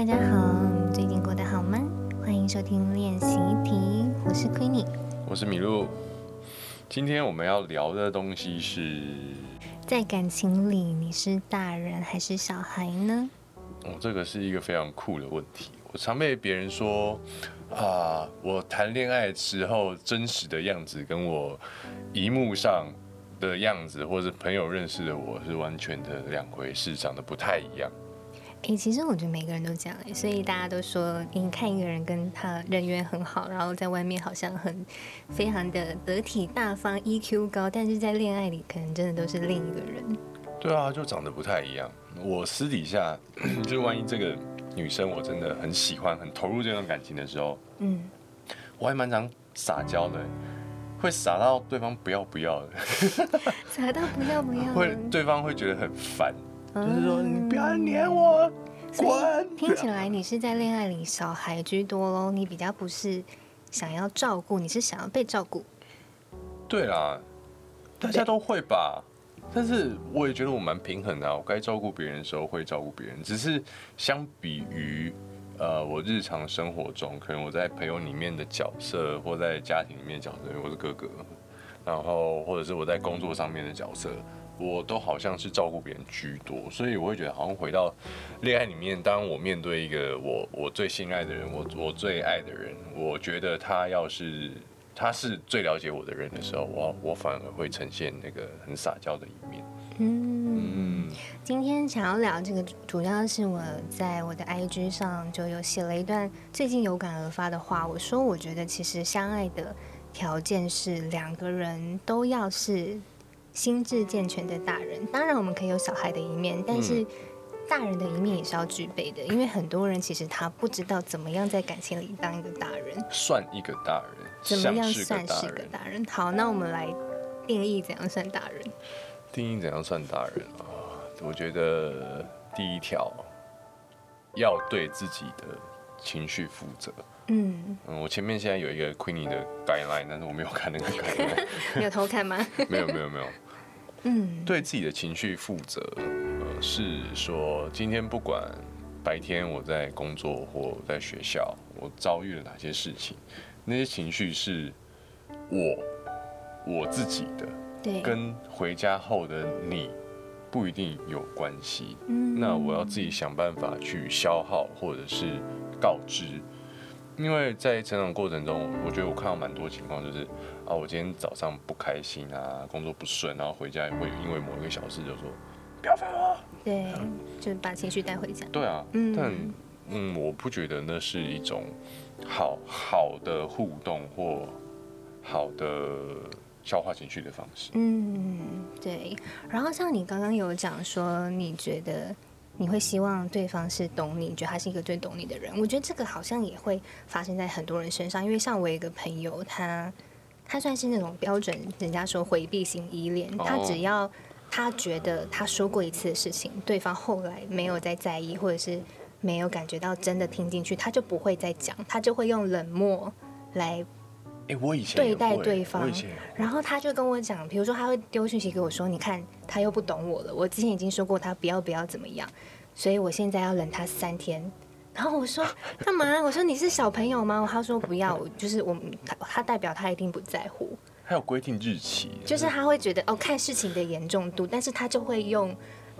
大家好，你最近过得好吗？欢迎收听练习题，我是 Queenie，我是米露。今天我们要聊的东西是，在感情里你是大人还是小孩呢？哦，这个是一个非常酷的问题。我常被别人说啊，我谈恋爱时候真实的样子跟我荧幕上的样子，或者朋友认识的我是完全的两回事，长得不太一样。哎，其实我觉得每个人都这样哎，所以大家都说，你看一个人跟他人缘很好，然后在外面好像很非常的得体大方，EQ 高，但是在恋爱里可能真的都是另一个人。对啊，就长得不太一样。我私底下，就万一这个女生我真的很喜欢、很投入这段感情的时候，嗯，我还蛮常撒娇的，会撒到对方不要不要的，撒到不要不要，会对方会觉得很烦。就是说，你不要黏我，滚！听起来你是在恋爱里小孩居多喽，你比较不是想要照顾，你是想要被照顾。对啦，大家都会吧。但是我也觉得我蛮平衡的，我该照顾别人的时候会照顾别人。只是相比于呃，我日常生活中，可能我在朋友里面的角色，或在家庭里面的角色，我是哥哥，然后或者是我在工作上面的角色。我都好像是照顾别人居多，所以我会觉得好像回到恋爱里面，当我面对一个我我最心爱的人，我我最爱的人，我觉得他要是他是最了解我的人的时候，我我反而会呈现那个很撒娇的一面。嗯，今天想要聊这个，主要是我在我的 IG 上就有写了一段最近有感而发的话，我说我觉得其实相爱的条件是两个人都要是。心智健全的大人，当然我们可以有小孩的一面，但是大人的一面也是要具备的。因为很多人其实他不知道怎么样在感情里当一个大人，算一个大人，怎么样算是个大人？好，那我们来定义怎样算大人。定义怎样算大人啊？我觉得第一条要对自己的情绪负责。嗯嗯，我前面现在有一个 Queenie 的 guideline，但是我没有看那个 guideline。你有偷看吗？没有没有没有。嗯，对自己的情绪负责，呃，是说今天不管白天我在工作或在学校，我遭遇了哪些事情，那些情绪是我我自己的，对，跟回家后的你不一定有关系。嗯，那我要自己想办法去消耗或者是告知。因为在成长过程中，我觉得我看到蛮多情况，就是啊，我今天早上不开心啊，工作不顺，然后回家也会因为某一个小事就说不要烦我。对，就把情绪带回家。对啊，但嗯，我不觉得那是一种好好的互动或好的消化情绪的方式。嗯，对。然后像你刚刚有讲说，你觉得。你会希望对方是懂你，你觉得他是一个最懂你的人。我觉得这个好像也会发生在很多人身上，因为像我一个朋友，他他算是那种标准，人家说回避型依恋。他只要他觉得他说过一次的事情，对方后来没有再在意，或者是没有感觉到真的听进去，他就不会再讲，他就会用冷漠来。我以前对待对方，然后他就跟我讲，比如说他会丢讯息给我说：“你看，他又不懂我了。我之前已经说过他不要不要怎么样，所以我现在要忍他三天。”然后我说：“ 干嘛？”我说：“你是小朋友吗？”他说：“不要，就是我他他代表他一定不在乎。”还有规定日期，就是他会觉得哦，看事情的严重度，但是他就会用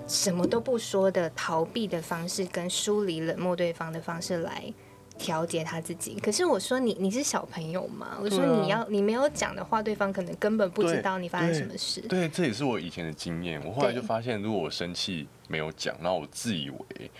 什么都不说的逃避的方式，跟疏离冷漠对方的方式来。调节他自己，可是我说你你是小朋友吗？我说你要你没有讲的话，对方可能根本不知道你发生什么事。对，这也是我以前的经验。我后来就发现，如果我生气没有讲，然后我自以为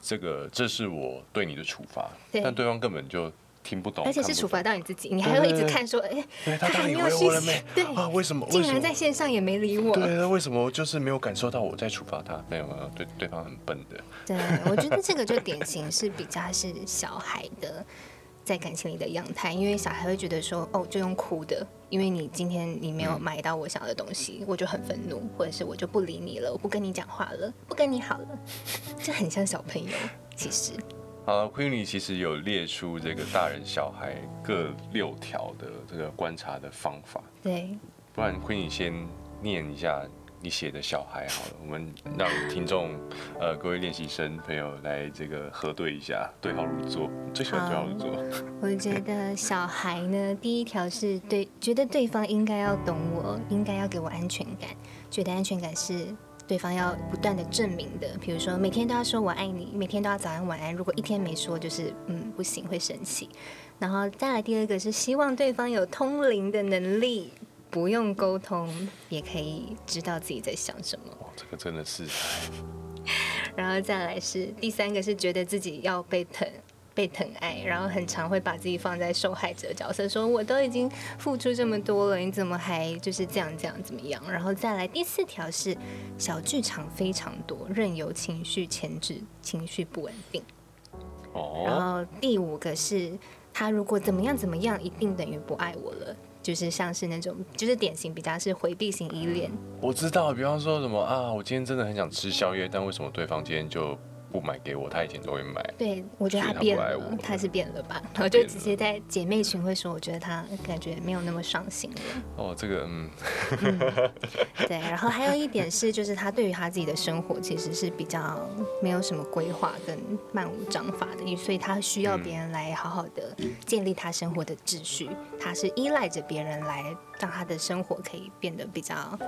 这个这是我对你的处罚，但对方根本就。听不懂，而且是处罚到你自己，你还会一直看说，哎，他还没有信息，对啊，为什么？竟然在线上也没理我？对，那为什么就是没有感受到我在处罚他？没有没有，对对方很笨的。对，我觉得这个就典型是比较是小孩的在感情里的样态，因为小孩会觉得说，哦，就用哭的，因为你今天你没有买到我想要的东西，我就很愤怒，或者是我就不理你了，我不跟你讲话了，不跟你好了，这很像小朋友，其实。好，Queenie 其实有列出这个大人小孩各六条的这个观察的方法。对，不然 Queenie 先念一下你写的小孩好了，我们让听众呃各位练习生朋友来这个核对一下，对号入座。最喜欢对号入座。我觉得小孩呢，第一条是对，觉得对方应该要懂我，应该要给我安全感，觉得安全感是对方要不断的证明的。比如说每天都要说我爱你，每天都要早安晚安，如果一天没说，就是嗯不行，会生气。然后再来第二个是希望对方有通灵的能力。不用沟通也可以知道自己在想什么。哇，这个真的是。然后再来是第三个是觉得自己要被疼、被疼爱，然后很常会把自己放在受害者角色，说我都已经付出这么多了，你怎么还就是这样这样怎么样？然后再来第四条是小剧场非常多，任由情绪牵制，情绪不稳定。哦。然后第五个是他如果怎么样怎么样，一定等于不爱我了。就是像是那种，就是典型比较是回避型依恋。我知道，比方说什么啊，我今天真的很想吃宵夜，但为什么对方今天就？不买给我，他以前都会买。对，我觉得他变了，他是变了吧？然后就直接在姐妹群会说，我觉得他感觉没有那么上心了。哦，这个嗯，对。然后还有一点是，就是他对于他自己的生活其实是比较没有什么规划跟漫无章法的，所以他需要别人来好好的建立他生活的秩序。他是依赖着别人来让他的生活可以变得比较。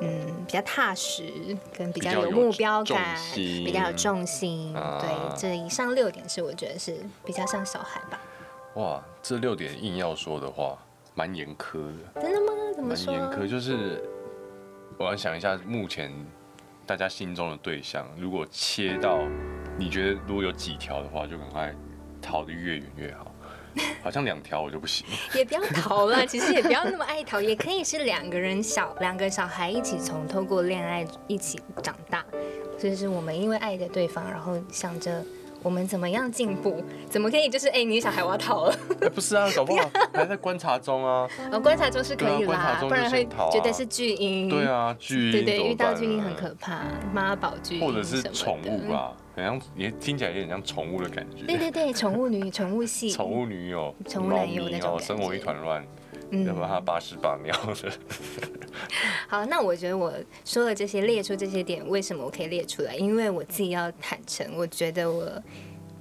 嗯，比较踏实，跟比较有目标感，比较有重心。对，这以上六点是我觉得是比较像小孩吧。哇，这六点硬要说的话，蛮严苛的。真的吗？怎么说？蛮严苛，就是我要想一下，目前大家心中的对象，如果切到你觉得如果有几条的话，就赶快逃得越远越好。好像两条我就不行，也不要逃了。其实也不要那么爱逃，也可以是两个人小两个小孩一起从透过恋爱一起长大，就是我们因为爱着对方，然后想着我们怎么样进步，怎么可以就是哎，你小孩我要逃了？不是啊，搞不好还在观察中啊。哦，观察中是可以啦，不然会觉得是巨婴。对啊，巨婴。对对，遇到巨婴很可怕，妈宝巨婴或者是宠物吧。好像也听起来有点像宠物的感觉。对对对，宠物女、宠物系、宠物女友、宠物男友那种生活一团乱，要不然他八屎八尿的。好，那我觉得我说了这些，列出这些点，为什么我可以列出来？因为我自己要坦诚，我觉得我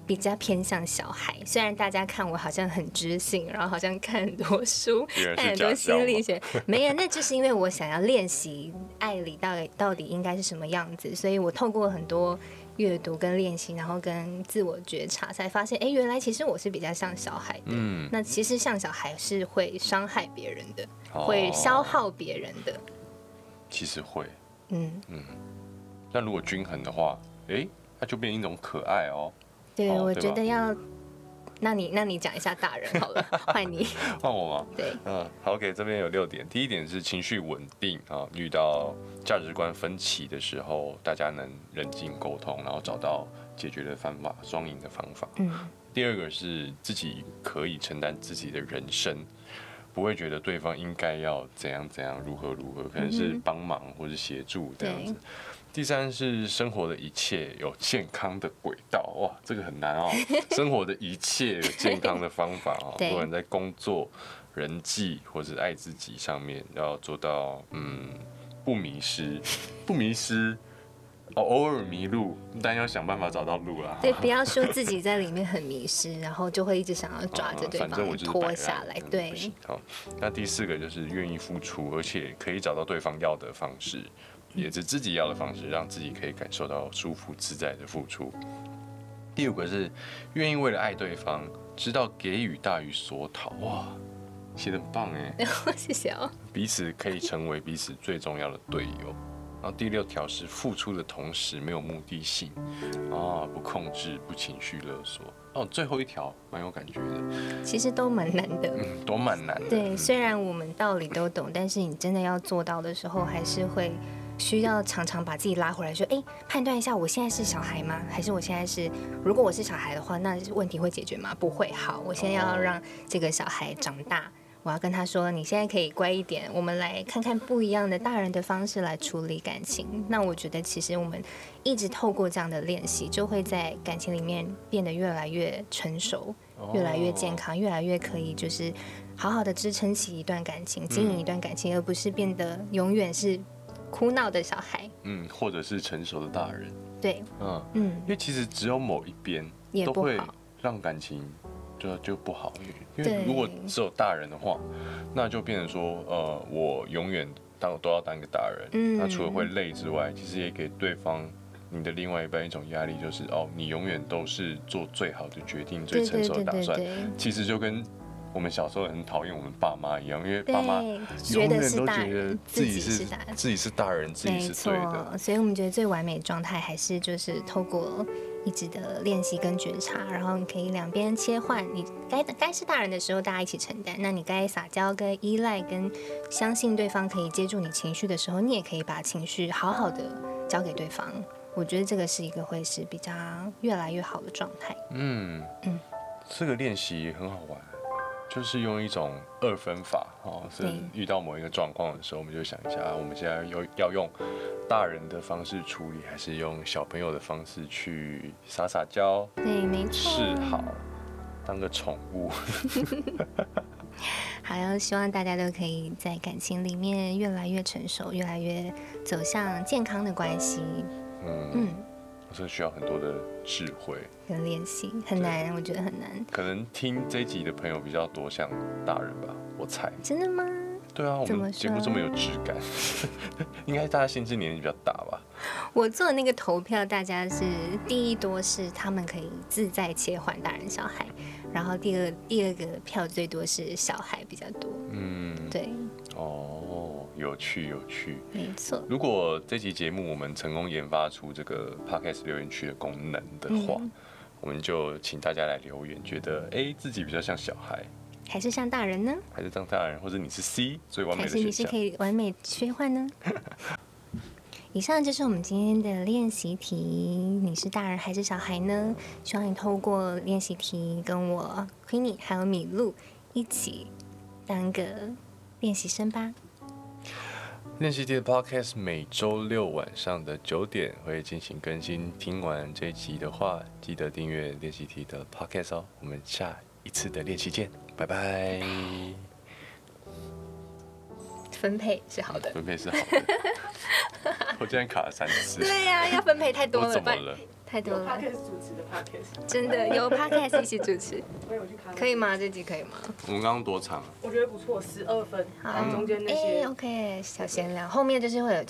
比较偏向小孩。虽然大家看我好像很知性，然后好像看很多书，看很多心理学，没有，那就是因为我想要练习爱里到底到底应该是什么样子，所以我透过很多。阅读跟练习，然后跟自我觉察，才发现，哎，原来其实我是比较像小孩的。嗯，那其实像小孩是会伤害别人的，会消耗别人的。其实会。嗯嗯。那如果均衡的话，哎，那就变一种可爱哦。对，我觉得要。那你那你讲一下大人好了，换你换我吗？对，嗯，好，OK，这边有六点。第一点是情绪稳定啊，遇到价值观分歧的时候，大家能冷静沟通，然后找到解决的方法，双赢的方法。嗯。第二个是自己可以承担自己的人生，不会觉得对方应该要怎样怎样，如何如何，可能是帮忙或者协助这样子。第三是生活的一切有健康的轨道，哇，这个很难哦。生活的一切有健康的方法 啊，不管在工作、人际或者爱自己上面，要做到嗯不迷失，不迷失，哦偶尔迷路，但要想办法找到路啦。对，不要说自己在里面很迷失，然后就会一直想要抓着对方拖下来。对，好，那第四个就是愿意付出，而且可以找到对方要的方式。也是自己要的方式，让自己可以感受到舒服自在的付出。第五个是愿意为了爱对方，知道给予大于所讨。哇，写的很棒哎！谢谢哦。彼此可以成为彼此最重要的队友。然后第六条是付出的同时没有目的性，啊，不控制，不情绪勒索。哦，最后一条蛮有感觉的。其实都蛮难的，嗯都蛮难的。对，虽然我们道理都懂，但是你真的要做到的时候，还是会。需要常常把自己拉回来，说：“哎，判断一下，我现在是小孩吗？还是我现在是？如果我是小孩的话，那问题会解决吗？不会。好，我现在要让这个小孩长大，我要跟他说，你现在可以乖一点。我们来看看不一样的大人的方式来处理感情。那我觉得，其实我们一直透过这样的练习，就会在感情里面变得越来越成熟，越来越健康，越来越可以就是好好的支撑起一段感情，经营一段感情，而不是变得永远是。”哭闹的小孩，嗯，或者是成熟的大人，对，嗯，嗯。因，为其实只有某一边都会让感情就就不好，因为如果只有大人的话，那就变成说，呃，我永远当都要当一个大人，嗯。那除了会累之外，其实也给对方。你的另外一半一种压力就是哦，你永远都是做最好的决定、最成熟的打算。其实就跟我们小时候很讨厌我们爸妈一样，因为爸妈，永远都觉得人，自己是是大人。自己是大人，自己没是错对的。，所以我们觉得最完美的状态还是就是透过一直的练习跟觉察，然后你可以两边切换，你该该是大人的时候大家一起承担，那你该撒娇、跟依赖、跟相信对方可以接住你情绪的时候，你也可以把情绪好好的交给对方。我觉得这个是一个会是比较越来越好的状态。嗯嗯这个练习很好玩，就是用一种二分法哦，是对遇到某一个状况的时候，我们就想一下，啊我们现在要要用大人的方式处理，还是用小朋友的方式去撒撒娇、对，没错。示好，当个宠物。还要希望大家都可以在感情里面越来越成熟，越来越走向健康的关系。嗯，嗯，这需要很多的智慧。跟练习很难，我觉得很难。可能听这一集的朋友比较多，像大人吧，我猜。真的吗？对啊，我们节目这么有质感，应该大家心智年龄比较大吧？我做那个投票，大家是第一多是他们可以自在切换大人小孩，然后第二第二个票最多是小孩比较多。嗯，对，哦，有趣有趣。没错。如果这期节目我们成功研发出这个 podcast 留言区的功能的话，嗯我们就请大家来留言，觉得哎、诶自己比较像小孩，还是像大人呢？还是当大人，或者你是 C 最完美还的还是你是可？以完美切换呢？以上就是我们今天的练习题，你是大人还是小孩呢？希望你透过练习题跟我 Queenie 还有米露一起当个练习生吧。练习题的 podcast 每周六晚上的九点会进行更新。听完这一集的话，记得订阅练习题的 podcast 哦。我们下一次的练习见，拜拜。分配是好的。分配是好的。我今天卡了三次，对呀、要分配太多了，不然我怎么了？有太多了，podcast 主持的 podcast，真的有 podcast 一起主持，可以吗？这集可以吗？我们刚刚多长？我觉得不错，十二分，好。中间那哎些 OK，小闲聊，后面就是会有